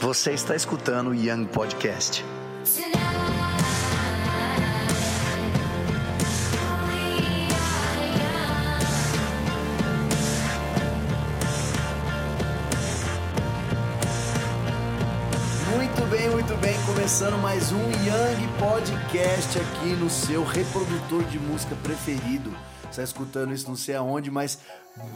Você está escutando o Young Podcast. Muito bem, muito bem. Começando mais um Young Podcast aqui no seu reprodutor de música preferido. Está escutando isso não sei aonde, mas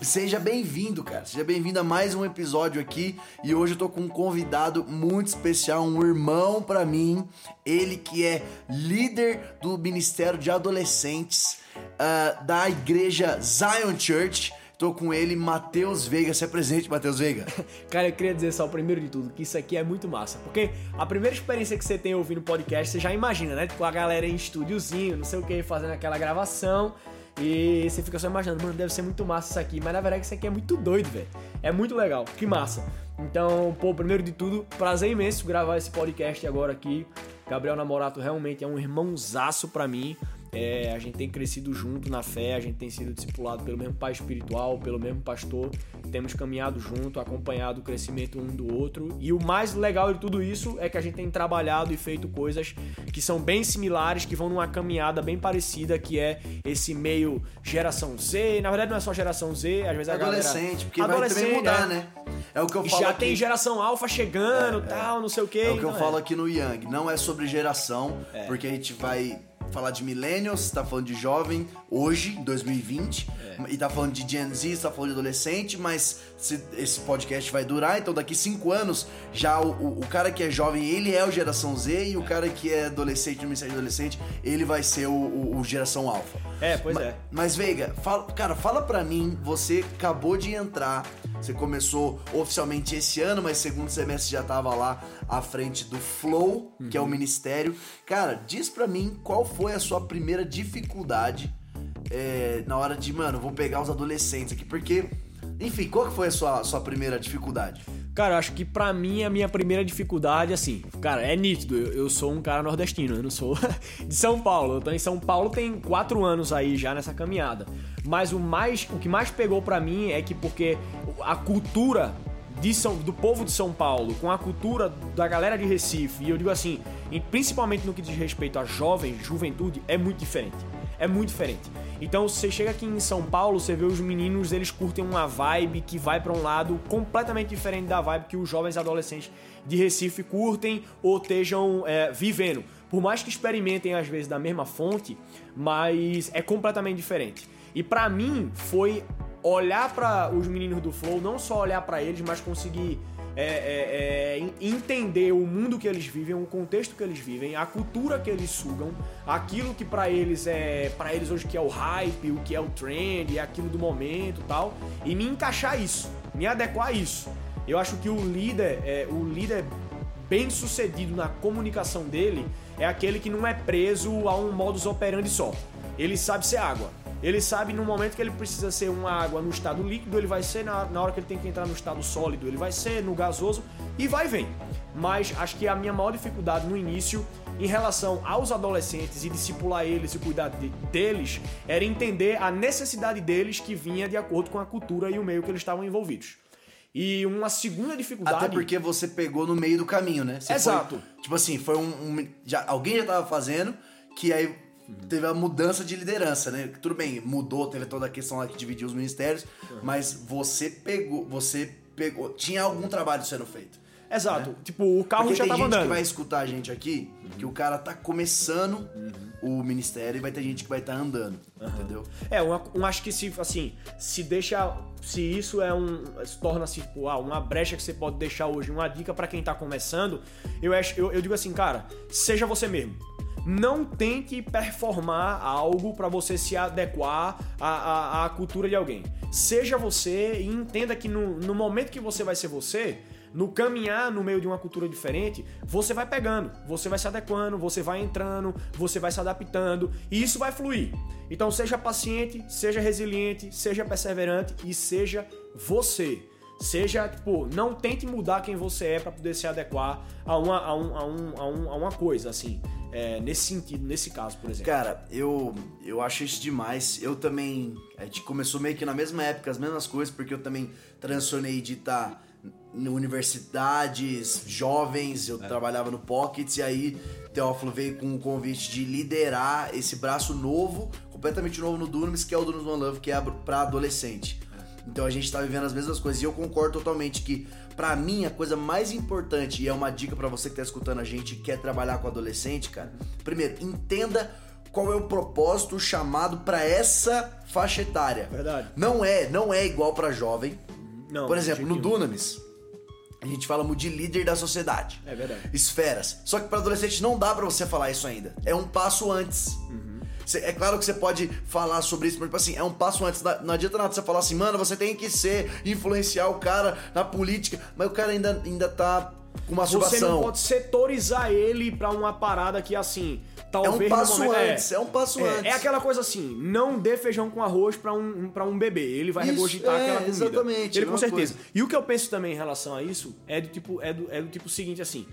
seja bem-vindo, cara. Seja bem-vindo a mais um episódio aqui. E hoje eu tô com um convidado muito especial, um irmão para mim. Ele que é líder do Ministério de Adolescentes uh, da igreja Zion Church. Tô com ele, Matheus Veiga. Se apresente, Matheus Veiga. Cara, eu queria dizer só, primeiro de tudo, que isso aqui é muito massa. Porque a primeira experiência que você tem ouvindo podcast, você já imagina, né? Tipo, a galera em estúdiozinho, não sei o que, fazendo aquela gravação. E você fica só imaginando, mano, deve ser muito massa isso aqui. Mas na verdade isso aqui é muito doido, velho. É muito legal, que massa. Então, pô, primeiro de tudo, prazer imenso gravar esse podcast agora aqui. Gabriel Namorato realmente é um irmãozaço pra mim. É, a gente tem crescido junto na fé, a gente tem sido discipulado pelo mesmo pai espiritual, pelo mesmo pastor, temos caminhado junto, acompanhado o crescimento um do outro. E o mais legal de tudo isso é que a gente tem trabalhado e feito coisas que são bem similares, que vão numa caminhada bem parecida, que é esse meio geração Z. Na verdade, não é só geração Z, às vezes a Adolescente, galera... porque vai também mudar, né? É o que eu falo Já aqui. tem geração alfa chegando, É, é. tal, não sei o quê. É o que eu então falo aqui no Young. Não é sobre geração, É. porque a gente vai falar de millennials, tá falando de jovem hoje, em 2020, É. e tá falando de Gen Z, tá falando de adolescente, mas se- esse podcast vai durar, então daqui cinco anos, já o, o- cara que é jovem, ele é o geração Z, e o cara que é adolescente, no ministério adolescente, ele vai ser o, o- o geração alfa. É, pois Ma- é. Mas, Veiga, fala- cara, fala pra mim, você acabou de entrar, você começou oficialmente esse ano, mas segundo semestre já tava lá à frente do Flow, que é Uhum. o ministério. Cara, diz pra mim qual foi a sua primeira dificuldade é, na hora de, mano, vou pegar os adolescentes aqui, porque, enfim, qual que foi a sua, sua primeira dificuldade? Cara, eu acho que pra mim a minha primeira dificuldade, assim, cara, é nítido. Eu, eu sou um cara nordestino, eu não sou de São Paulo. Eu tô em São Paulo tem quatro anos aí já nessa caminhada. Mas o mais, o que mais pegou pra mim é que porque a cultura São, do povo de São Paulo com a cultura da galera de Recife, e eu digo assim, principalmente no que diz respeito a jovem, juventude, é muito diferente. É muito diferente. Então você chega aqui em São Paulo, você vê os meninos, eles curtem uma vibe que vai pra um lado completamente diferente da vibe que os jovens adolescentes de Recife curtem ou estejam é, vivendo. Por mais que experimentem às vezes da mesma fonte, mas é completamente diferente. E pra mim foi olhar pra os meninos do Flow, não só olhar pra eles, mas conseguir é, é, é, en- entender o mundo que eles vivem, o contexto que eles vivem, a cultura que eles sugam, aquilo que pra eles é, para eles hoje que é o hype, o que é o trend, é aquilo do momento, tal, e me encaixar isso, me adequar a isso. Eu acho que o líder, é, o líder bem sucedido na comunicação dele é aquele que não é preso a um modus operandi só. Ele sabe ser água. Ele sabe no momento que ele precisa ser uma água no estado líquido, ele vai ser na, na hora que ele tem que entrar no estado sólido, ele vai ser no gasoso e vai e vem. Mas acho que a minha maior dificuldade no início, em relação aos adolescentes e discipular eles e cuidar de- deles, era entender a necessidade deles que vinha de acordo com a cultura e o meio que eles estavam envolvidos. E uma segunda dificuldade. Até porque você pegou no meio do caminho, né? Você Exato. foi- tipo assim, foi um. um- já, alguém já tava fazendo, que aí teve a mudança de liderança, né? Tudo bem, mudou, teve toda a questão lá que dividiu os ministérios, mas você pegou. Você pegou. Tinha algum trabalho sendo feito. Exato. Tipo, o carro Porque já tem tava gente andando. que vai escutar a gente aqui, que o cara tá começando o ministério e vai ter gente que vai estar andando, entendeu? É, um, um acho que se assim, se deixa, se isso é um, se torna-se tipo, ah, uma brecha que você pode deixar hoje, uma dica pra quem tá começando, eu acho, eu, eu digo assim, cara, seja você mesmo. Não tente performar algo pra você se adequar à, à, à cultura de alguém. Seja você e entenda que no, no momento que você vai ser você, no caminhar no meio de uma cultura diferente, você vai pegando, você vai se adequando, você vai entrando, você vai se adaptando e isso vai fluir. Então seja paciente, seja resiliente, seja perseverante e seja você. Seja, tipo, não tente mudar quem você é para poder se adequar a uma, a um, a um, a um, a uma coisa, assim. É, nesse sentido, nesse caso, por exemplo. Cara, eu, eu acho isso demais. Eu também. A gente começou meio que na mesma época, as mesmas coisas, porque eu também transicionei de estar em universidades, jovens, eu trabalhava no Pockets e aí Teófilo veio com o convite de liderar esse braço novo, completamente novo no Dunamis, que é o Dunamis One Love, que é para adolescente. Então a gente tá vivendo as mesmas coisas e eu concordo totalmente que para mim a coisa mais importante e é uma dica para você que tá escutando a gente e quer trabalhar com adolescente, cara. Primeiro, entenda qual é o propósito chamado para essa faixa etária. Verdade. Não é, não é igual para jovem. Não, Por exemplo, no. Dunamis, a gente fala de líder da sociedade. É verdade. Esferas. Só que para adolescente não dá para você falar isso ainda. É um passo antes. Cê- é claro que você pode falar sobre isso, mas tipo assim, é um passo antes. Não, não adianta nada você falar assim, mano, você tem que ser, influenciar o cara na política, mas o cara ainda, ainda tá com Você masturbação. não pode setorizar ele pra uma parada que assim. Talvez É um passo momento, antes, é um passo é, antes. É aquela coisa assim, não dê feijão com arroz pra um, pra um bebê. Ele vai Isso, regurgitar é, aquela comida. exatamente, Ele é com uma certeza. coisa. E o que eu penso também em relação a isso é do tipo, é do, é do tipo seguinte assim.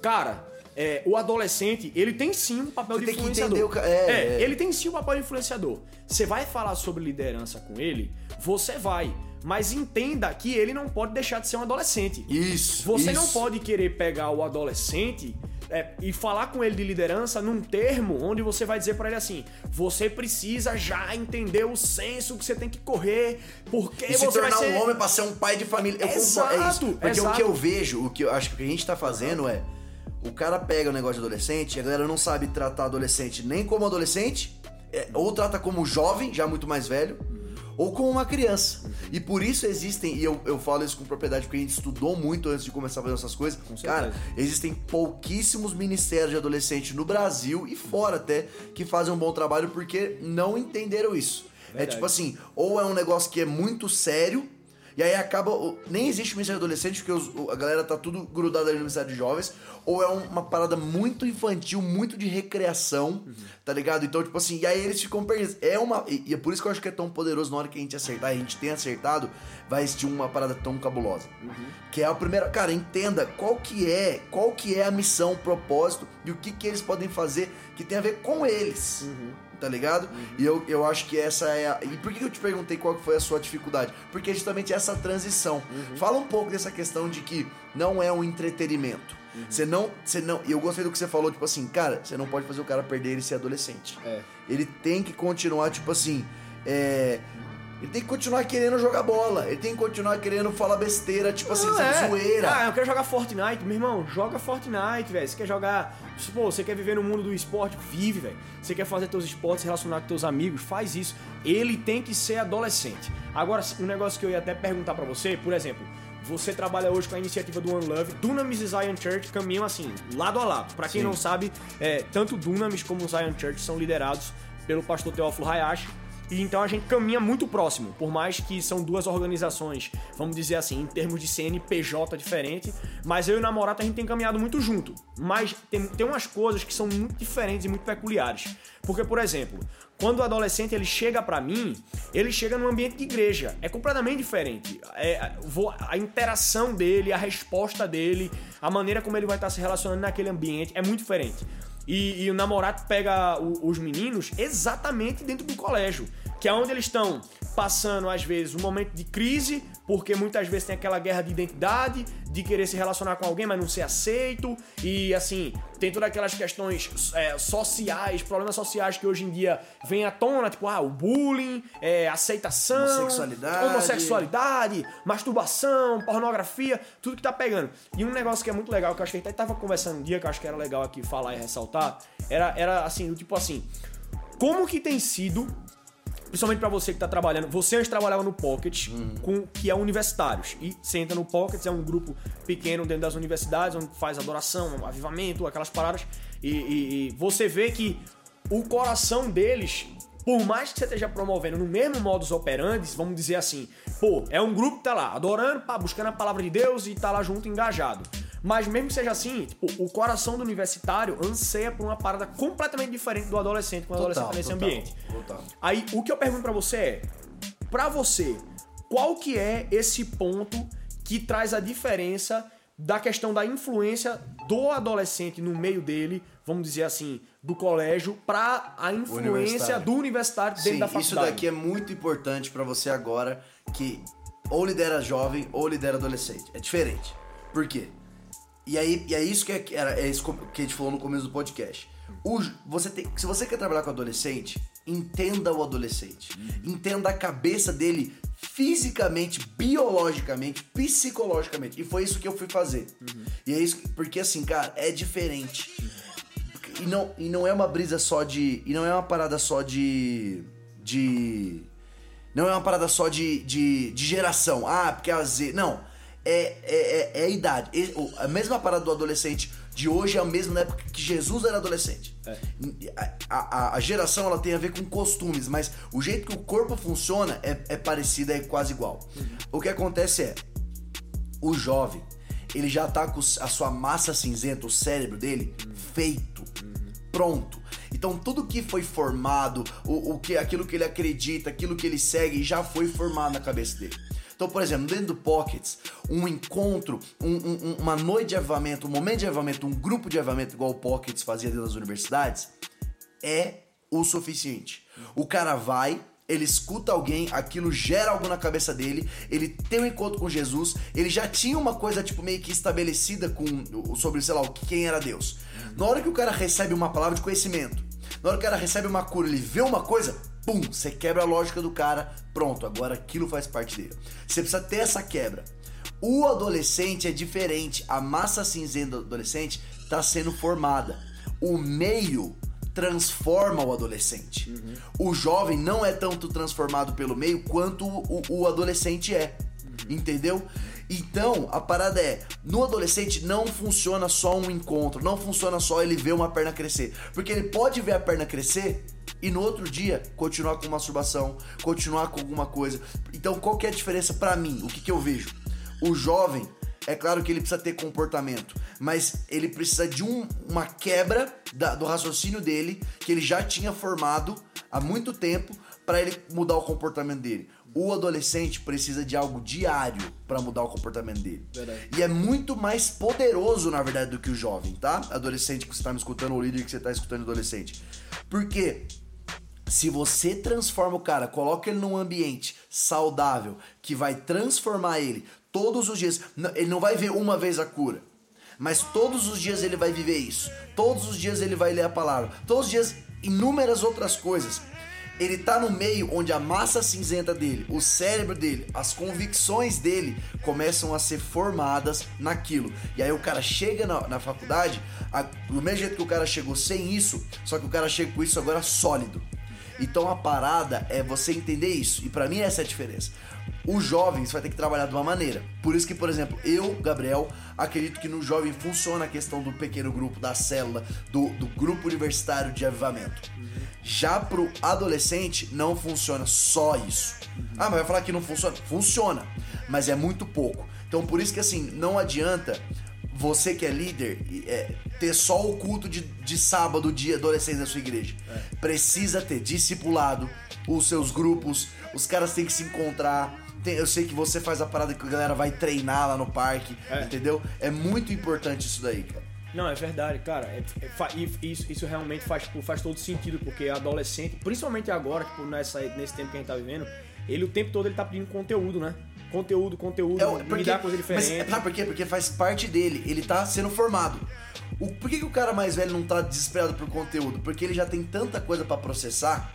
Cara, é, o adolescente, ele tem sim um papel Você de influenciador. o ca- é, é. ele tem sim um papel de influenciador. Você vai falar sobre liderança com ele, você vai. Mas entenda que ele não pode deixar de ser um adolescente. Isso. Você isso. não pode querer pegar o adolescente é, e falar com ele de liderança num termo onde você vai dizer pra ele assim: você precisa já entender o senso que você tem que correr, porque E se você vai tornar ser. um homem pra ser um pai de família. Eu Exato, concordo, é isso. Porque exato. o que eu vejo, o que eu acho que a gente tá fazendo é. O cara pega o negócio de adolescente, a galera não sabe tratar adolescente nem como adolescente, é, ou trata como jovem, já muito mais velho, ou como uma criança. E por isso existem, e eu, eu falo isso com propriedade porque a gente estudou muito antes de começar a fazer essas coisas. Cara, existem pouquíssimos ministérios de adolescente no Brasil e fora até que fazem um bom trabalho porque não entenderam isso. É Verdade. tipo assim, ou é um negócio que é muito sério, e aí acaba. Nem existe ministério de adolescente, porque os- a galera tá tudo grudada ali no ministério de jovens, ou é um- uma parada muito infantil, muito de recreação, tá ligado? Então, tipo assim, e aí eles ficam perdidos. É uma. E, é por isso que eu acho que é tão poderoso na hora que a gente acertar, a gente tem acertado, vai existir uma parada tão cabulosa. Que é a primeira. Cara, entenda qual que é, qual que é a missão, o propósito e o que, que eles podem fazer que tem a ver com eles tá ligado? E eu, eu acho que essa é a... E por que eu te perguntei qual foi a sua dificuldade? Porque é justamente essa transição. Fala um pouco dessa questão de que não é um entretenimento. Você não, você não... E eu gostei do que você falou, tipo assim, cara, você não pode fazer o cara perder ele ser adolescente. É. Ele tem que continuar, tipo assim, é... Ele tem que continuar querendo jogar bola. Ele tem que continuar querendo falar besteira, tipo assim, Não, é. zoeira. Ah, eu quero jogar Fortnite. Meu irmão, joga Fortnite, velho. Você quer jogar. Pô, você quer viver no mundo do esporte? Vive, velho. Você quer fazer teus esportes, se relacionar com teus amigos? Faz isso. Ele tem que ser adolescente. Agora, um negócio que eu ia até perguntar pra você, por exemplo. Você trabalha hoje com a iniciativa do One Love. Dunamis e Zion Church caminham assim, lado a lado. Pra quem Sim. não sabe, é, tanto Dunamis como Zion Church são liderados pelo pastor Teófilo Hayashi. E então a gente caminha muito próximo, por mais que são duas organizações, vamos dizer assim, em termos de CNPJ diferente, mas eu e o namorado a gente tem caminhado muito junto. Mas tem, tem umas coisas que são muito diferentes e muito peculiares. Porque, por exemplo, quando o adolescente ele chega pra mim, ele chega num ambiente de igreja. É completamente diferente. É, a interação dele, a resposta dele, a maneira como ele vai estar se relacionando naquele ambiente é muito diferente. E, e o namorado pega o- os meninos exatamente dentro do colégio, que é onde eles estão passando, às vezes, um momento de crise, porque muitas vezes tem aquela guerra de identidade, de querer se relacionar com alguém, mas não ser aceito, e assim, tem todas aquelas questões é, sociais, problemas sociais que hoje em dia vêm à tona, tipo, ah, o bullying, é, aceitação, Homossexualidade. homossexualidade, masturbação, pornografia, tudo que tá pegando. E um negócio que é muito legal, que eu acho que até tava conversando um dia, que eu acho que era legal aqui falar e ressaltar, era, era assim, do tipo assim, como que tem sido, principalmente pra você que tá trabalhando, você antes trabalhava no Pocket, com, que é universitários, e você entra no Pocket, é um grupo pequeno dentro das universidades, onde faz adoração, avivamento, aquelas paradas, e, e- e você vê que o coração deles por mais que você esteja promovendo no mesmo modus operandi, vamos dizer assim, pô, é um grupo que tá lá adorando, pá, buscando a palavra de Deus e tá lá junto, engajado. Mas mesmo que seja assim, tipo, o coração do universitário anseia por uma parada completamente diferente do adolescente, quando o adolescente tá nesse total, ambiente. total. Aí, o que eu pergunto pra você é, pra você, qual que é esse ponto que traz a diferença da questão da influência do adolescente no meio dele, vamos dizer assim, do colégio, pra a influência Universitário. do universitário dentro Sim, da isso faculdade? daqui é muito importante pra você agora que ou lidera jovem ou lidera adolescente. É diferente. Por quê? E aí, e é isso que é, era, é isso que a gente falou no começo do podcast. O, você tem, se você quer trabalhar com adolescente, entenda o adolescente. Entenda a cabeça dele fisicamente, biologicamente, psicologicamente. E foi isso que eu fui fazer. Uhum. E é isso, porque assim, cara, é diferente. E não, e não é uma brisa só de. E não é uma parada só de. De. Não é uma parada só de, de, de geração. Ah, porque a Z. Não. É, é, é, é a idade. A mesma parada do adolescente de hoje é a mesma na época que Jesus era adolescente. É. A, a, a, geração ela tem a ver com costumes, mas o jeito que o corpo funciona é, é parecido, é quase igual. Uhum. O que acontece é, o jovem, ele já tá com a sua massa cinzenta, o cérebro dele, uhum. feito, uhum. pronto. Então tudo que foi formado, o, o que, aquilo que ele acredita, aquilo que ele segue, já foi formado na cabeça dele. Então, por exemplo, dentro do Pockets, um encontro, um, um, uma noite de avamento, um momento de avamento, um grupo de avamento, igual o Pockets fazia dentro das universidades, é o suficiente. O cara vai, ele escuta alguém, aquilo gera algo na cabeça dele, ele tem um encontro com Jesus, ele já tinha uma coisa tipo meio que estabelecida com sobre, sei lá, quem era Deus. Na hora que o cara recebe uma palavra de conhecimento, na hora que o cara recebe uma cura, ele vê uma coisa, pum, você quebra a lógica do cara, pronto, agora aquilo faz parte dele. Você precisa ter essa quebra. O adolescente é diferente, a massa cinzenta do adolescente está sendo formada. O meio transforma o adolescente. Uhum. O jovem não é tanto transformado pelo meio quanto o, o adolescente é. Uhum. Entendeu? Então, a parada é, no adolescente não funciona só um encontro, não funciona só ele ver uma perna crescer. Porque ele pode ver a perna crescer e no outro dia continuar com masturbação, continuar com alguma coisa. Então, qual que é a diferença para mim? O que, que eu vejo? O jovem, é claro que ele precisa ter comportamento, mas ele precisa de um, uma quebra da, do raciocínio dele que ele já tinha formado há muito tempo para ele mudar o comportamento dele. O adolescente precisa de algo diário para mudar o comportamento dele. Verdade. E é muito mais poderoso, na verdade, do que o jovem, tá? Adolescente que você tá me escutando, ou líder que você tá escutando adolescente. Porque se você transforma o cara, coloca ele num ambiente saudável que vai transformar ele todos os dias, ele não vai ver uma vez a cura, mas todos os dias ele vai viver isso. Todos os dias ele vai ler a palavra. Todos os dias inúmeras outras coisas. Ele tá no meio onde a massa cinzenta dele, o cérebro dele, as convicções dele começam a ser formadas naquilo. E aí o cara chega na, na faculdade, a, do mesmo jeito que o cara chegou sem isso, só que o cara chega com isso agora sólido. Então a parada é você entender isso. E para mim essa é a diferença. O jovem você vai ter que trabalhar de uma maneira. Por isso que, por exemplo, eu, Gabriel, acredito que no jovem funciona a questão do pequeno grupo, da célula, do, do grupo universitário de avivamento. Já pro adolescente não funciona só isso. Ah, mas vai falar que não funciona? Funciona, mas é muito pouco. Então por isso que assim, não adianta você que é líder, é, ter só o culto de, de sábado de adolescente da sua igreja. É. Precisa ter discipulado, os seus grupos, os caras têm que se encontrar. Tem, eu sei que você faz a parada que a galera vai treinar lá no parque, é. entendeu? É muito importante isso daí, cara. Não, é verdade, cara. É, é, isso, isso realmente faz, tipo, faz todo sentido, porque adolescente, principalmente agora, tipo, nessa, nesse tempo que a gente tá vivendo, ele o tempo todo ele tá pedindo conteúdo, né? Conteúdo, conteúdo, é, porque, me dá coisa diferente. Mas, sabe por quê? Porque faz parte dele, ele tá sendo formado. O, por que, que o cara mais velho não tá desesperado por conteúdo? Porque ele já tem tanta coisa para processar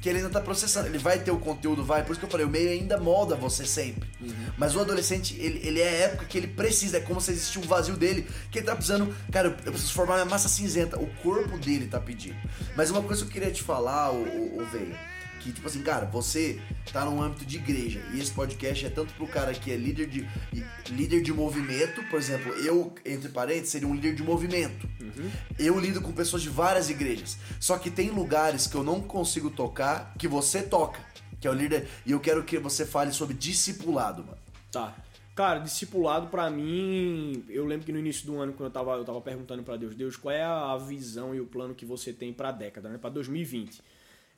que ele ainda tá processando. Ele vai ter o conteúdo, vai. Por isso que eu falei, o meio ainda molda você sempre. Uhum. Mas o adolescente, ele, ele é a época que ele precisa. É como se existisse um vazio dele, que ele tá precisando. Cara, eu preciso formar minha massa cinzenta. O corpo dele tá pedindo. Mas uma coisa que eu queria te falar, o, o, o Veio que, tipo assim, cara, você tá num âmbito de igreja e esse podcast é tanto pro cara que é líder de, líder de movimento, por exemplo, eu, entre parênteses, seria um líder de movimento. Uhum. Eu lido com pessoas de várias igrejas. Só que tem lugares que eu não consigo tocar que você toca, que é o líder. E eu quero que você fale sobre discipulado, mano. Tá. Cara, discipulado para mim, eu lembro que no início do ano, quando eu tava, eu tava perguntando para Deus, Deus, qual é a visão e o plano que você tem para década, né? Para 2020.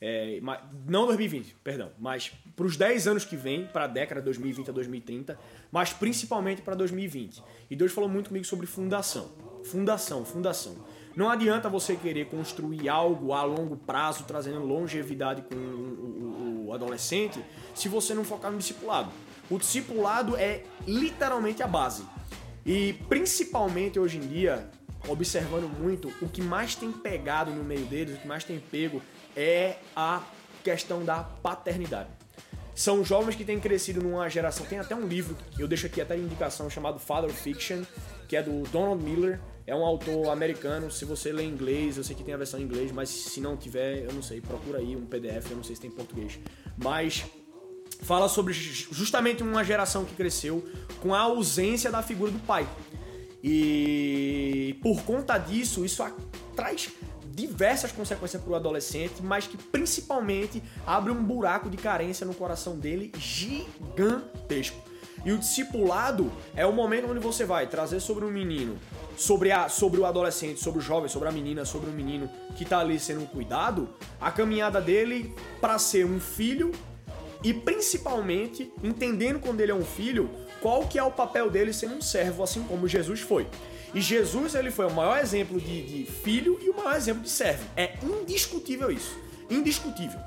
É, não 2020, perdão, mas para os 10 anos que vem, para a década 2020 a 2030, mas principalmente para 2020. E Deus falou muito comigo sobre fundação. Fundação, fundação. Não adianta você querer construir algo a longo prazo, trazendo longevidade com o, o, o adolescente, se você não focar no discipulado. O discipulado é literalmente a base. E principalmente hoje em dia, observando muito, o que mais tem pegado no meio deles, o que mais tem pego é a questão da paternidade. São jovens que têm crescido numa geração. Tem até um livro, eu deixo aqui até indicação, chamado Father Fiction, que é do Donald Miller. É um autor americano. Se você lê inglês, eu sei que tem a versão em inglês, mas se não tiver, eu não sei, procura aí um PDF, eu não sei se tem em português. Mas fala sobre justamente uma geração que cresceu com a ausência da figura do pai. E por conta disso, isso traz diversas consequências para o adolescente, mas que principalmente abre um buraco de carência no coração dele gigantesco. E o discipulado é o momento onde você vai trazer sobre um menino, sobre, a, sobre o adolescente, sobre o jovem, sobre a menina, sobre o menino que está ali sendo cuidado, a caminhada dele para ser um filho e principalmente entendendo quando ele é um filho, qual que é o papel dele sendo um servo, assim como Jesus foi. E Jesus ele foi o maior exemplo de, de filho e o maior exemplo de servo. É indiscutível isso. Indiscutível.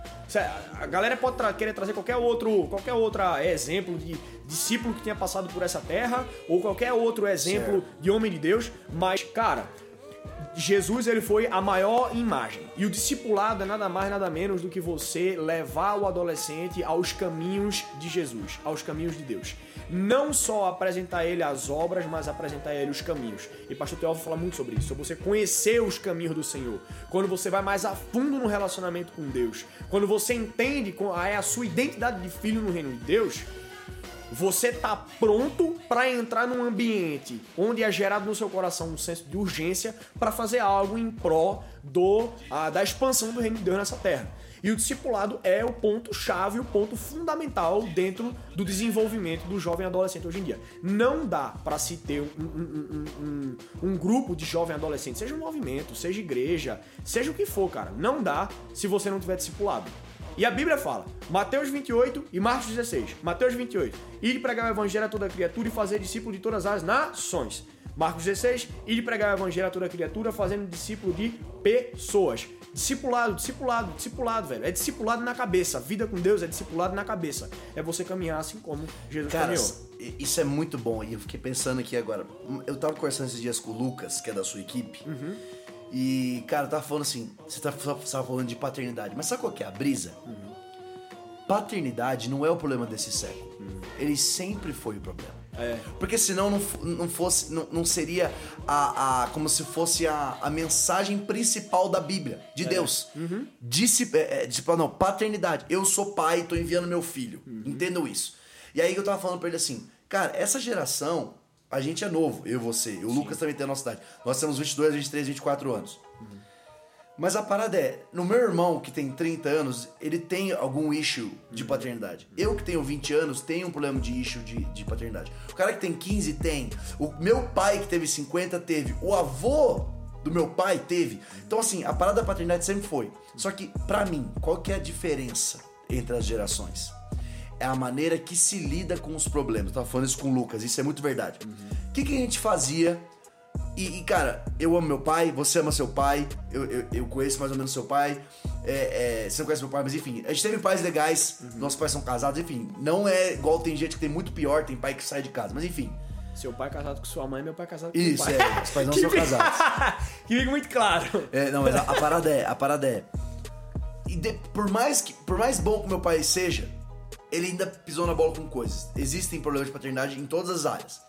A galera pode tra querer trazer qualquer outro, qualquer outro exemplo de discípulo que tenha passado por essa terra ou qualquer outro exemplo certo. de homem de Deus, mas cara, Jesus ele foi a maior imagem. E o discipulado é nada mais nada menos do que você levar o adolescente aos caminhos de Jesus, aos caminhos de Deus. Não só apresentar ele as obras, mas apresentar ele os caminhos. E pastor Teófilo fala muito sobre isso, sobre você conhecer os caminhos do Senhor. Quando você vai mais a fundo no relacionamento com Deus, quando você entende é a sua identidade de filho no reino de Deus, você tá pronto para entrar num ambiente onde é gerado no seu coração um senso de urgência para fazer algo em pró do a, da expansão do reino de Deus nessa terra. E o discipulado é o ponto chave, o ponto fundamental dentro do desenvolvimento do jovem adolescente hoje em dia. Não dá para se ter um, um, um, um, grupo de jovem adolescente, seja um movimento, seja igreja, seja o que for, cara. Não dá se você não tiver discipulado. E a Bíblia fala, Mateus 28 e Marcos 16. Mateus 28, ir pregar o evangelho a toda criatura e fazer discípulo de todas as nações. Marcos 16, ir pregar o evangelho a toda criatura, fazendo discípulo de pessoas. Discipulado, discipulado, discipulado, velho. É discipulado na cabeça. vida com Deus é discipulado na cabeça. É você caminhar assim como Jesus Cara, caminhou. Isso é muito bom. E eu fiquei pensando aqui agora. Eu tava conversando esses dias com o Lucas, que é da sua equipe. Uhum. E, cara, tava falando assim, você tava, tá, tava falando de paternidade, mas sabe qual que é a brisa? Uhum. Paternidade não é o problema desse século. Uhum. Ele sempre foi o problema. É. Porque senão não, não fosse, não, não seria a, a, como se fosse a, a mensagem principal da Bíblia, de é. Deus. Uhum. Discip, é, é não, paternidade. Eu sou pai, tô enviando meu filho. Uhum. Entendam isso. E aí eu tava falando pra ele assim, cara, essa geração a gente é novo, eu, você. O Sim. Lucas também tem a nossa idade. Nós temos 22, 23, 24 anos. Uhum. Mas a parada é, no meu irmão que tem 30 anos, ele tem algum issue de uhum. paternidade. Uhum. Eu que tenho 20 anos, tenho um problema de issue de, de paternidade. O cara que tem 15 tem. O meu pai que teve 50 teve. O avô do meu pai teve. Então, assim, a parada da paternidade sempre foi. Só que, para mim, qual que é a diferença entre as gerações? É a maneira que se lida com os problemas. Eu tava falando isso com o Lucas, isso é muito verdade. O uhum. que, que a gente fazia? E, e, cara, eu amo meu pai, você ama seu pai, eu, eu, eu conheço mais ou menos seu pai. É, é, você não conhece meu pai, mas enfim, a gente teve pais legais, uhum. nossos pais são casados, enfim. Não é igual tem gente que tem muito pior, tem pai que sai de casa, mas enfim. Seu pai é casado com sua mãe, meu pai é casado com Isso, seu pai. Isso, é, os pais não são casados. que fica muito claro. É, não, mas a, a, parada é, a parada é. E de, por, mais que, por mais bom que meu pai seja, ele ainda pisou na bola com coisas. Existem problemas de paternidade em todas as áreas.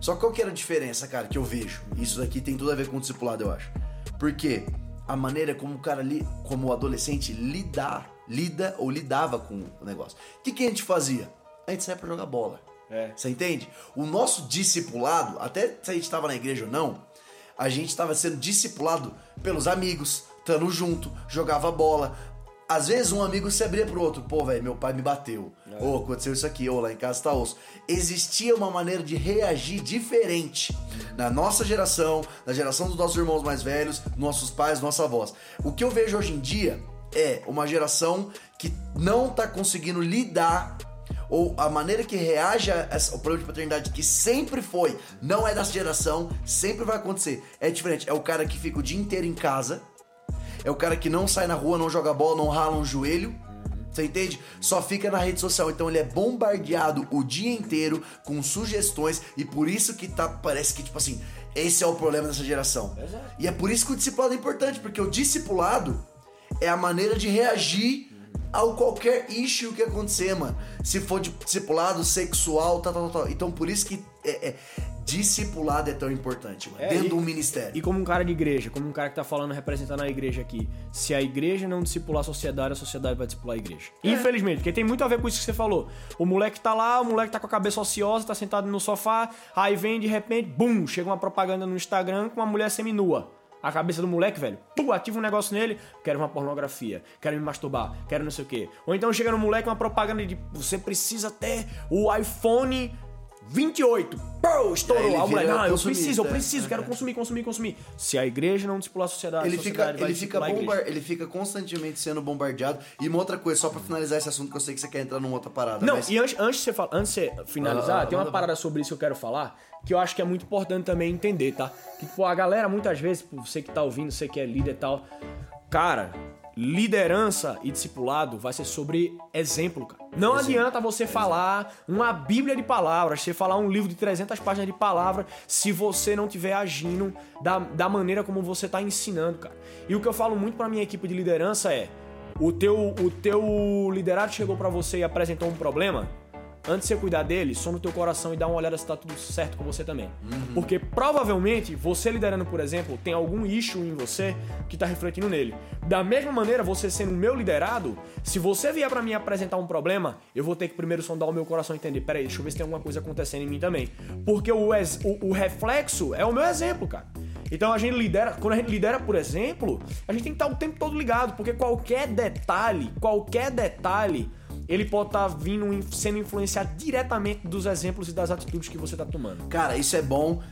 Só que qual que era a diferença, cara, que eu vejo? Isso daqui tem tudo a ver com o discipulado, eu acho. Porque a maneira como o cara, li, como o adolescente lidar, lida ou lidava com o negócio. O que, que a gente fazia? A gente saía pra jogar bola. É. Você entende? O nosso discipulado, até se a gente estava na igreja ou não, a gente estava sendo discipulado pelos amigos, estando junto, jogava bola, às vezes um amigo se abria pro outro, pô, velho, meu pai me bateu. É. Ou oh, aconteceu isso aqui, ou lá em casa tá osso. Existia uma maneira de reagir diferente na nossa geração, na geração dos nossos irmãos mais velhos, nossos pais, nossa avós. O que eu vejo hoje em dia é uma geração que não tá conseguindo lidar ou a maneira que reage ao problema de paternidade que sempre foi, não é dessa geração, sempre vai acontecer. É diferente. É o cara que fica o dia inteiro em casa é o cara que não sai na rua, não joga bola, não rala um joelho. Você entende? Só fica na rede social. Então ele é bombardeado o dia inteiro com sugestões e por isso que tá parece que tipo assim, esse é o problema dessa geração. Exato. E é por isso que o discipulado é importante, porque o discipulado é a maneira de reagir ao qualquer issue que acontecer, mano. Se for discipulado sexual, tal, tal, tal. Então por isso que é, é- discipulado é tão importante, mano. É, dentro e- um ministério. E como um cara de igreja, como um cara que tá falando, representando a igreja aqui, se a igreja não discipular a sociedade, a sociedade vai discipular a igreja. É. Infelizmente, porque tem muito a ver com isso que você falou. O moleque tá lá, o moleque tá com a cabeça ociosa, tá sentado no sofá, aí vem de repente, bum, chega uma propaganda no Instagram com uma mulher seminua. A cabeça do moleque, velho, pum, ativa um negócio nele, quero uma pornografia, quero me masturbar, quero não sei o quê. Ou então chega no moleque uma propaganda de você precisa ter o iPhone 28. Pô, estourou. Moleque, vira não, eu preciso, eu é. preciso, quero consumir, consumir, consumir. Se a igreja não discipular a sociedade, Ele a fica, sociedade vai ele, fica a bombar, ele fica constantemente sendo bombardeado. E uma outra coisa, só pra finalizar esse assunto, que eu sei que você quer entrar numa outra parada. Não, mas... e antes, antes, de você fala- antes de você finalizar, Ah, tem uma parada sobre isso que eu quero falar, que eu acho que é muito importante também entender, tá? Que, pô, a galera, muitas vezes, você que tá ouvindo, você que é líder e tal, cara, liderança e discipulado vai ser sobre exemplo, cara. Não adianta você falar uma bíblia de palavras, você falar um livro de 300 páginas de palavras, se você não estiver agindo da, da maneira como você tá ensinando, cara. E o que eu falo muito pra minha equipe de liderança é, o teu, o teu liderado chegou pra você e apresentou um problema, antes de você cuidar dele, só no teu coração e dá uma olhada se tá tudo certo com você também. Porque provavelmente você liderando, por exemplo, tem algum issue em você que tá refletindo nele. Da mesma maneira, você sendo o meu liderado, se você vier pra mim apresentar um problema, eu vou ter que primeiro sondar o meu coração e entender, peraí, deixa eu ver se tem alguma coisa acontecendo em mim também. Porque o, ex- o, o reflexo é o meu exemplo, cara. Então a gente lidera, quando a gente lidera, por exemplo, a gente tem que estar o tempo todo ligado, porque qualquer detalhe, qualquer detalhe, ele pode estar vindo, in- sendo influenciado diretamente dos exemplos e das atitudes que você está tomando. Cara, isso é bom.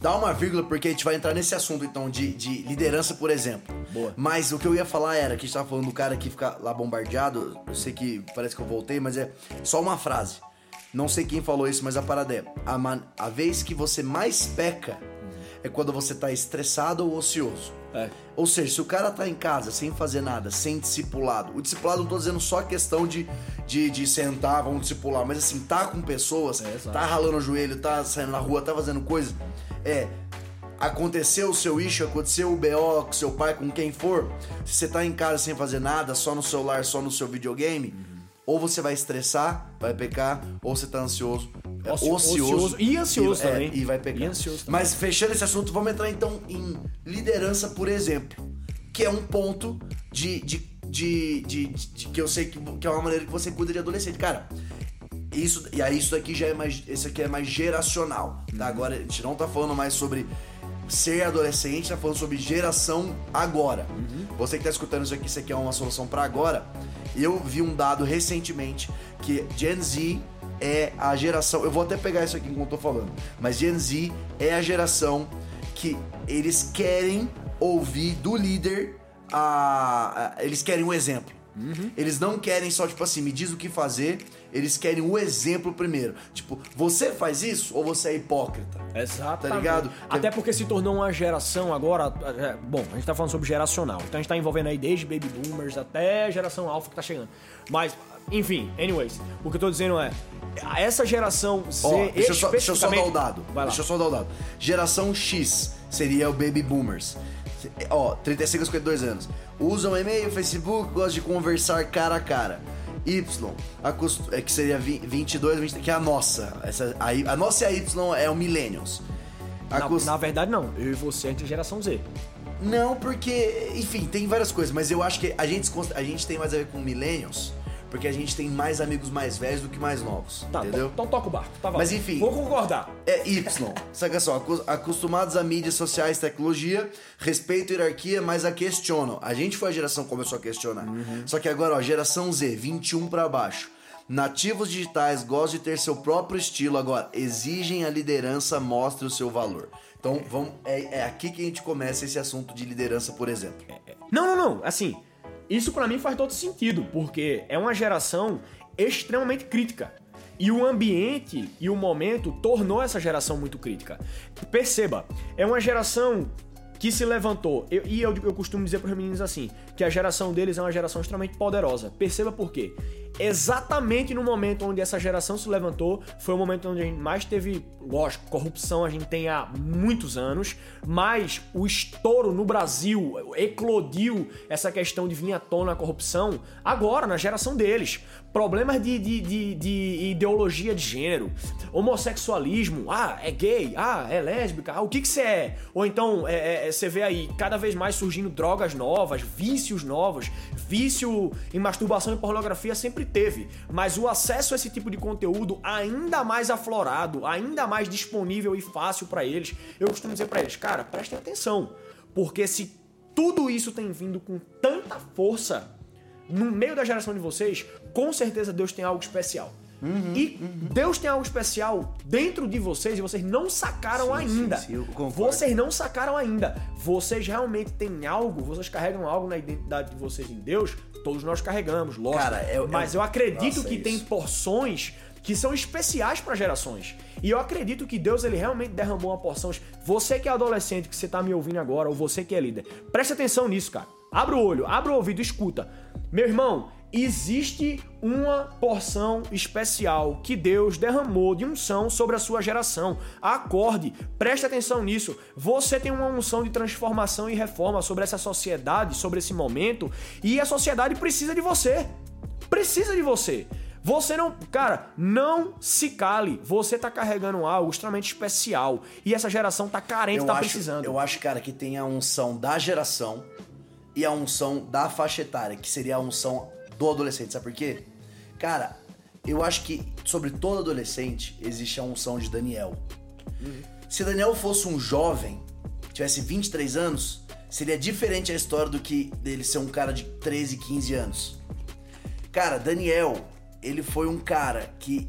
Dá uma vírgula, porque a gente vai entrar nesse assunto, então, de, de liderança, por exemplo. Boa. Mas o que eu ia falar era que a gente tava falando do cara que fica lá bombardeado. Eu sei que parece que eu voltei, mas é só uma frase. Não sei quem falou isso, mas a parada é: a, man- a vez que você mais peca é quando você tá estressado ou ocioso. É. Ou seja, se o cara tá em casa sem fazer nada, sem discipulado, o discipulado não tô dizendo só a questão de, de, de sentar, vamos discipular, mas assim, tá com pessoas, É, tá ralando o joelho, tá saindo na rua, tá fazendo coisa. É. Aconteceu o seu issue, aconteceu o BO com seu pai, com quem for. Se você tá em casa sem fazer nada, só no celular, só no seu videogame, ou você vai estressar, vai pecar, ou você tá ansioso, é, Oci- ocioso, ocioso. E ansioso é, também. e vai pecar. E. Mas fechando esse assunto, vamos entrar então em liderança, por exemplo, que é um ponto de, de, de, de- de- que eu sei que, que é uma maneira que você cuida de adolescente. Cara, isso, e aí isso aqui já é mais, esse aqui é mais geracional, tá? Agora a gente não tá falando mais sobre ser adolescente, tá falando sobre geração agora. Você que tá escutando isso aqui, isso aqui é uma solução pra agora. Eu vi um dado recentemente que Gen Z é a geração, eu vou até pegar isso aqui enquanto eu tô falando, mas Gen Z é a geração que eles querem ouvir do líder a, a- eles querem um exemplo. Eles não querem só, tipo assim, me diz o que fazer, eles querem o exemplo primeiro. Tipo, você faz isso ou você é hipócrita? Exato. Tá ligado? Até porque se tornou uma geração agora. é, Bom, a gente tá falando sobre geracional. Então a gente tá envolvendo aí desde baby boomers até geração alfa que tá chegando. Mas, enfim, anyways, o que eu tô dizendo é. Essa geração Z. Ó, deixa, eu só, deixa eu só dar o dado. Vai lá. Deixa eu só dar o dado. Geração X seria o Baby Boomers. Ó, 35 a 52 anos. Usam e-mail, Facebook, gostam de conversar cara a cara. Y, acost- é que seria vi- 22, 23, que é a nossa. Essa, a, a nossa e a Y é o Millennials. Na, Acost- na verdade, não. Eu e você, a é geração Z. Não, porque, enfim, tem várias coisas, mas eu acho que a gente, a gente tem mais a ver com Millennials, porque a gente tem mais amigos mais velhos do que mais novos. Tá, entendeu? então toca o barco. Tá Mas enfim. Vou concordar. É Y. Saca só, acu- acostumados a mídias sociais, tecnologia, respeito hierarquia, mas a questionam. A gente foi a geração que começou a questionar. Só que agora, ó, geração Z, 21 pra baixo. Nativos digitais gostam de ter seu próprio estilo, agora exigem a liderança, mostre o seu valor. Então, vamos, é, é aqui que a gente começa esse assunto de liderança, por exemplo. Não, não, não. Assim, isso pra mim faz todo sentido, porque é uma geração extremamente crítica. E o ambiente e o momento tornou essa geração muito crítica. Perceba, é uma geração que se levantou. Eu- e eu, eu costumo dizer para os meninos assim, que a geração deles é uma geração extremamente poderosa. Perceba por quê. Exatamente no momento onde essa geração se levantou, foi o momento onde a gente mais teve, lógico, corrupção a gente tem há muitos anos, mas o estouro no Brasil eclodiu essa questão de vir à tona a corrupção agora, na geração deles. Problemas de, de, de, de ideologia de gênero, homossexualismo, ah, é gay, ah, é lésbica, ah, o que que você é? Ou então, é, é, você vê aí cada vez mais surgindo drogas novas, vícios novos, vício em masturbação e pornografia sempre teve, mas o acesso a esse tipo de conteúdo ainda mais aflorado, ainda mais disponível e fácil pra eles, eu costumo dizer pra eles, cara, prestem atenção, porque se tudo isso tem vindo com tanta força no meio da geração de vocês, com certeza Deus tem algo especial. e Deus tem algo especial dentro de vocês e vocês não sacaram Sim, sim, ainda. sim, concordo. vocês não sacaram ainda. Vocês realmente têm algo, vocês carregam algo na identidade de vocês em Deus. Todos nós carregamos, lógico. Cara, eu- Mas eu- eu acredito Nossa, que é tem porções que são especiais para gerações. E eu acredito que Deus ele realmente derramou uma porção. Você que é adolescente, que você tá me ouvindo agora, ou você que é líder, preste atenção nisso, cara. Abra o olho, abra o ouvido, escuta. Meu irmão, existe uma porção especial que Deus derramou de unção sobre a sua geração. Acorde, preste atenção nisso. Você tem uma unção de transformação e reforma sobre essa sociedade, sobre esse momento, e a sociedade precisa de você. Precisa de você. Você não. Cara, não se cale. Você tá carregando algo extremamente especial. E essa geração tá carente, Eu tá acho, precisando. eu acho, cara, que tem a unção da geração e a unção da faixa etária, que seria a unção do adolescente. Sabe por quê? Cara, eu acho que sobre todo adolescente existe a unção de Daniel. Se Daniel fosse um jovem, tivesse 23 anos, seria diferente a história do que dele ser um cara de 13, 15 anos. Cara, Daniel, ele foi um cara que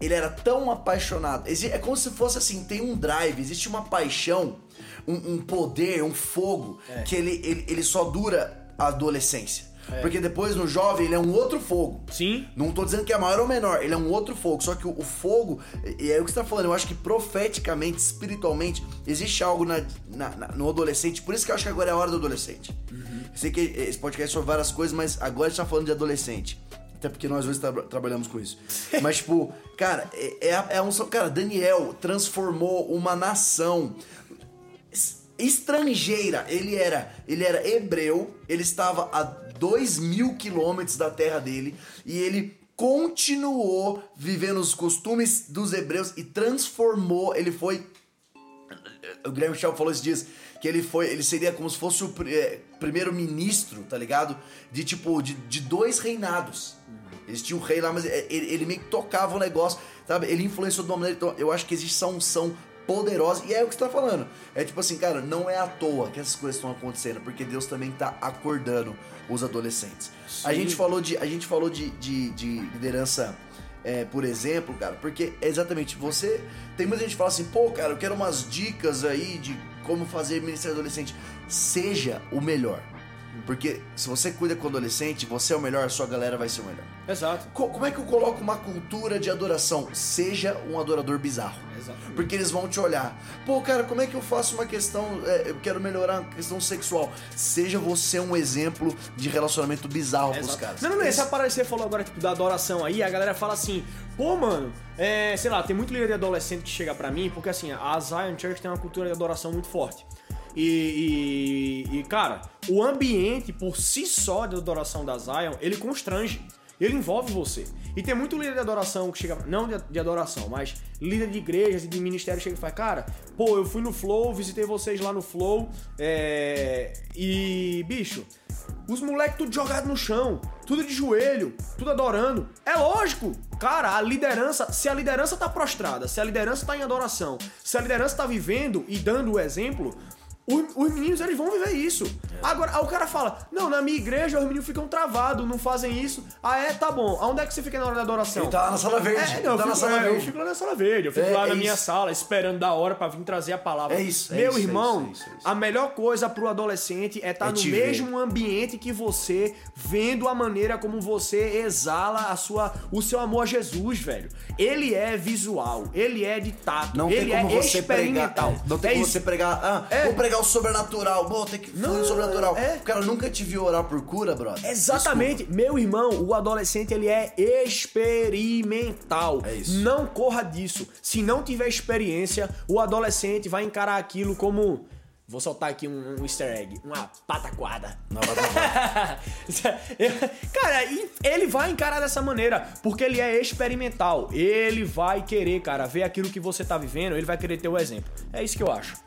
ele era tão apaixonado. É como se fosse assim, tem um drive, existe uma paixão, um, um poder, um fogo, que ele, ele, ele só dura a adolescência. Porque depois no jovem ele é um outro fogo. Sim. Não tô dizendo que é maior ou menor, ele é um outro fogo. Só que o, o fogo, e é o que você tá falando, eu acho que profeticamente, espiritualmente, existe algo na, na- na- no adolescente. Por isso que eu acho que agora é a hora do adolescente. Eu sei que esse podcast é sobre várias coisas, mas agora a gente tá falando de adolescente. Até porque nós dois tra- trabalhamos com isso. Mas, tipo, cara, é, é, é um. Cara, Daniel transformou uma nação estrangeira. Ele era, ele era hebreu, ele estava a dois mil quilômetros da terra dele e ele continuou vivendo os costumes dos hebreus e transformou. Ele foi o Guilherme Shaw falou esses dias que ele foi, ele seria como se fosse o eh, primeiro-ministro, tá ligado? De tipo, de, de dois reinados. Existia um rei lá, mas eh, ele, ele meio que tocava o negócio, sabe? Ele influenciou de uma maneira. Então, eu acho que existe essa unção poderosa. E é o que você tá falando. É tipo assim, cara, não é à toa que essas coisas estão acontecendo, porque Deus também tá acordando os adolescentes. A Sim. gente falou de, a gente falou de, de, de liderança é, por exemplo, cara, porque é exatamente você. Tem muita gente que fala assim, pô, cara, eu quero umas dicas aí de como fazer ministério adolescente. Seja o melhor. Porque se você cuida com o adolescente, você é o melhor, a sua galera vai ser o melhor. Exato. Co- como é que eu coloco uma cultura de adoração? Seja um adorador bizarro. Exatamente. Porque eles vão te olhar. Pô, cara, como é que eu faço uma questão. é, eu quero melhorar a questão sexual. Seja você um exemplo de relacionamento bizarro pros Exato. caras. Não, não, não. Esse- Essa parada que você falou agora, tipo, da adoração aí, a galera fala assim, pô, mano, é, sei lá, tem muito líder de adolescente que chega pra mim, porque assim, a Zion Church tem uma cultura de adoração muito forte. E, e, e, cara, o ambiente por si só de adoração da Zion, ele constrange. Ele envolve você. E tem muito líder de adoração que chega. Não de, de adoração, mas líder de igrejas e de ministério chega e fala: Cara, pô, eu fui no Flow, visitei vocês lá no Flow. É, e, bicho, os moleques tudo jogado no chão, tudo de joelho, tudo adorando. É lógico, cara, a liderança, se a liderança tá prostrada, se a liderança tá em adoração, se a liderança tá vivendo e dando o exemplo, os, os meninos eles vão viver isso. Agora, aí o cara fala: Não, na minha igreja os meninos ficam travados, não fazem isso. Ah, é? Tá bom. Aonde é que você fica na hora da adoração? Ele tá lá na sala verde. É, não, eu, tá fico, na sala é, eu verde. fico lá na sala verde, eu fico É, lá é na minha isso. sala esperando da hora pra vir trazer a palavra. É isso, é Meu isso, é irmão, isso, é é a melhor coisa pro adolescente é estar É no te ver. mesmo ambiente que você, vendo a maneira como você exala a sua, o seu amor a Jesus, velho. Ele é visual, ele é de tato, Não ele tem como é você pregar. experimental. Não tem é como você pregar. Ah, É. vou pregar pegar o sobrenatural. Bom, tem que Não, o sobrenatural. é. O cara nunca te viu orar por cura, brother. Exatamente. Meu irmão, o adolescente ele é experimental. É isso. Não corra disso. Se não tiver experiência, o adolescente vai encarar aquilo como Vou soltar aqui um, um easter egg, uma pataquada. Não, cara, ele vai encarar dessa maneira, porque ele é experimental. Ele vai querer, cara, ver aquilo que você tá vivendo, ele vai querer ter o exemplo. É isso que eu acho.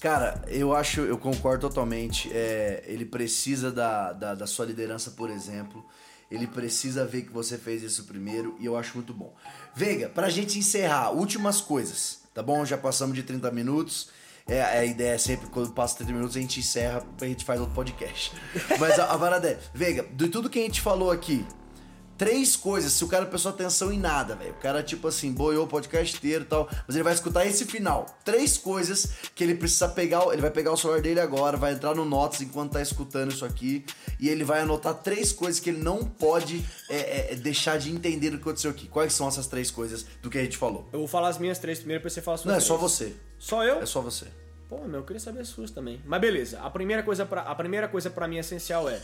Cara, eu acho, eu concordo totalmente. É, ele precisa da, da, da sua liderança, por exemplo. Ele precisa ver que você fez isso primeiro e eu acho muito bom. Veiga, pra gente encerrar, últimas coisas, tá bom? Já passamos de 30 minutos. É, a ideia é sempre, quando passa 30 minutos, a gente encerra, a gente faz outro podcast. Mas a, a parada é, Veiga, de tudo que a gente falou aqui, três coisas, se o cara prestou atenção em nada, velho. O cara, tipo assim, boiou o podcast inteiro e tal, mas ele vai escutar esse final. Três coisas que ele precisa pegar, ele vai pegar o celular dele agora, vai entrar no Notes enquanto tá escutando isso aqui, e ele vai anotar três coisas que ele não pode é, é, deixar de entender do que aconteceu aqui. Quais são essas três coisas do que a gente falou? Eu vou falar as minhas três primeiro pra você falar as suas Não, é três. só você. Só eu? É só você. Pô, meu, eu queria saber as suas também. Mas beleza, a primeira coisa pra, a primeira coisa para mim essencial é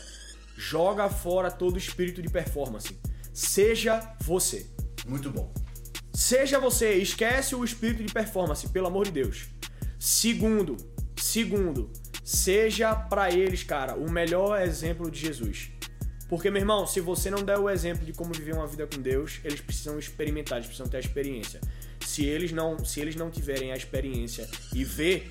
joga fora todo o espírito de performance. Seja você. Muito bom. Seja você, esquece o espírito de performance, pelo amor de Deus. Segundo, segundo, seja pra eles, cara, o melhor exemplo de Jesus. Porque, meu irmão, se você não der o exemplo de como viver uma vida com Deus, eles precisam experimentar, eles precisam ter a experiência. Se eles não, se eles não tiverem a experiência e ver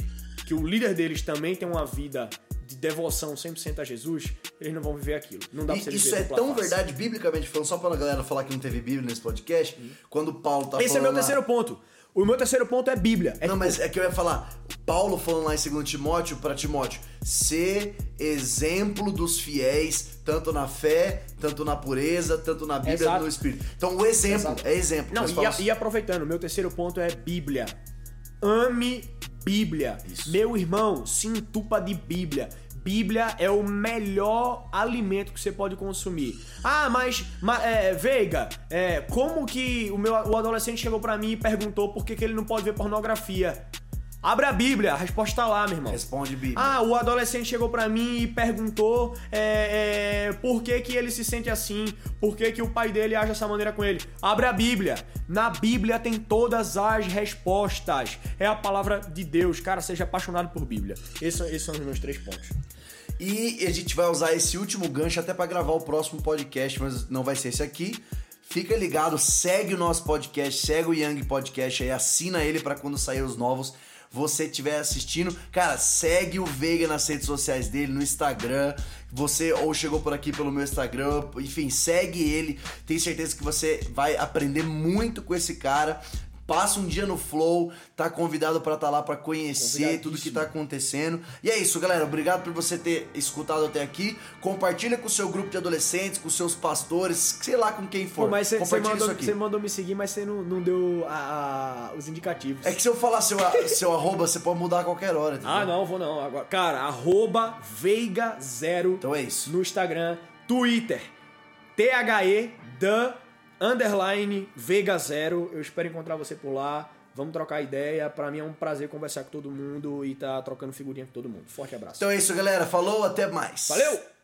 que o líder deles também tem uma vida de devoção 100% a Jesus, eles não vão viver aquilo. Não dá pra você E isso é tão face. verdade, biblicamente falando, só pra galera falar que não teve Bíblia nesse podcast, quando Paulo tá Esse é falando meu lá- terceiro ponto. O meu terceiro ponto é Bíblia. É Não, mas é que eu ia falar, Paulo falando lá em 2 Timóteo para Timóteo, ser exemplo dos fiéis, tanto na fé, tanto na pureza, tanto na Bíblia, Exato. no Espírito. Então o exemplo Exato. é exemplo. Não, e, a- assim, e aproveitando, meu terceiro ponto é Bíblia. Ame Bíblia. Isso. Meu irmão, se entupa de Bíblia. Bíblia é o melhor alimento que você pode consumir. Ah, mas, ma- é, Veiga, é, como que o meu o adolescente chegou pra mim e perguntou por que, que ele não pode ver pornografia? Abre a Bíblia, a resposta tá lá, meu irmão. Responde Bíblia. Ah, o adolescente chegou pra mim e perguntou é, é, por que, que ele se sente assim, por que, que o pai dele age dessa maneira com ele. Abre a Bíblia. Na Bíblia tem todas as respostas. É a palavra de Deus. Cara, seja apaixonado por Bíblia. Esses, esses são os meus três pontos. E a gente vai usar esse último gancho até pra gravar o próximo podcast, mas não vai ser esse aqui. Fica ligado, segue o nosso podcast, segue o Young Podcast aí, assina ele pra quando sair os novos. Você estiver assistindo, cara, segue o Veiga nas redes sociais dele, no Instagram. Você ou chegou por aqui pelo meu Instagram, enfim, segue ele. Tenho certeza que você vai aprender muito com esse cara. Passa um dia no Flow, tá convidado pra estar lá pra conhecer tudo que tá acontecendo. E é isso, galera. Obrigado por você ter escutado até aqui. Compartilha com o seu grupo de adolescentes, com seus pastores, sei lá com quem for. Pô, mas você mandou, mandou me seguir, mas você não, não deu a- a- os indicativos. É que se eu falar seu, seu arroba, você pode mudar a qualquer hora? Ah, não, vou não. Agora, cara, arroba Veiga0 Então é isso. no Instagram, Twitter, THE da underline Veiga Zero. Eu espero encontrar você por lá. Vamos trocar ideia. Pra mim é um prazer conversar com todo mundo e tá trocando figurinha com todo mundo. Forte abraço. Então é isso, galera. Falou, até mais. Valeu!